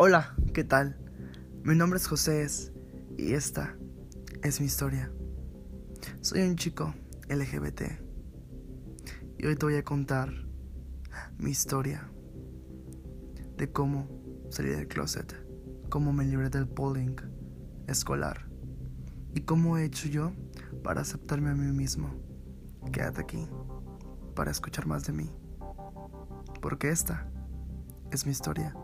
Hola, ¿qué tal? Mi nombre es José y esta es mi historia. Soy un chico LGBT y hoy te voy a contar mi historia de cómo salí del closet, cómo me libré del bullying escolar y cómo he hecho yo para aceptarme a mí mismo. Quédate aquí para escuchar más de mí, porque esta es mi historia.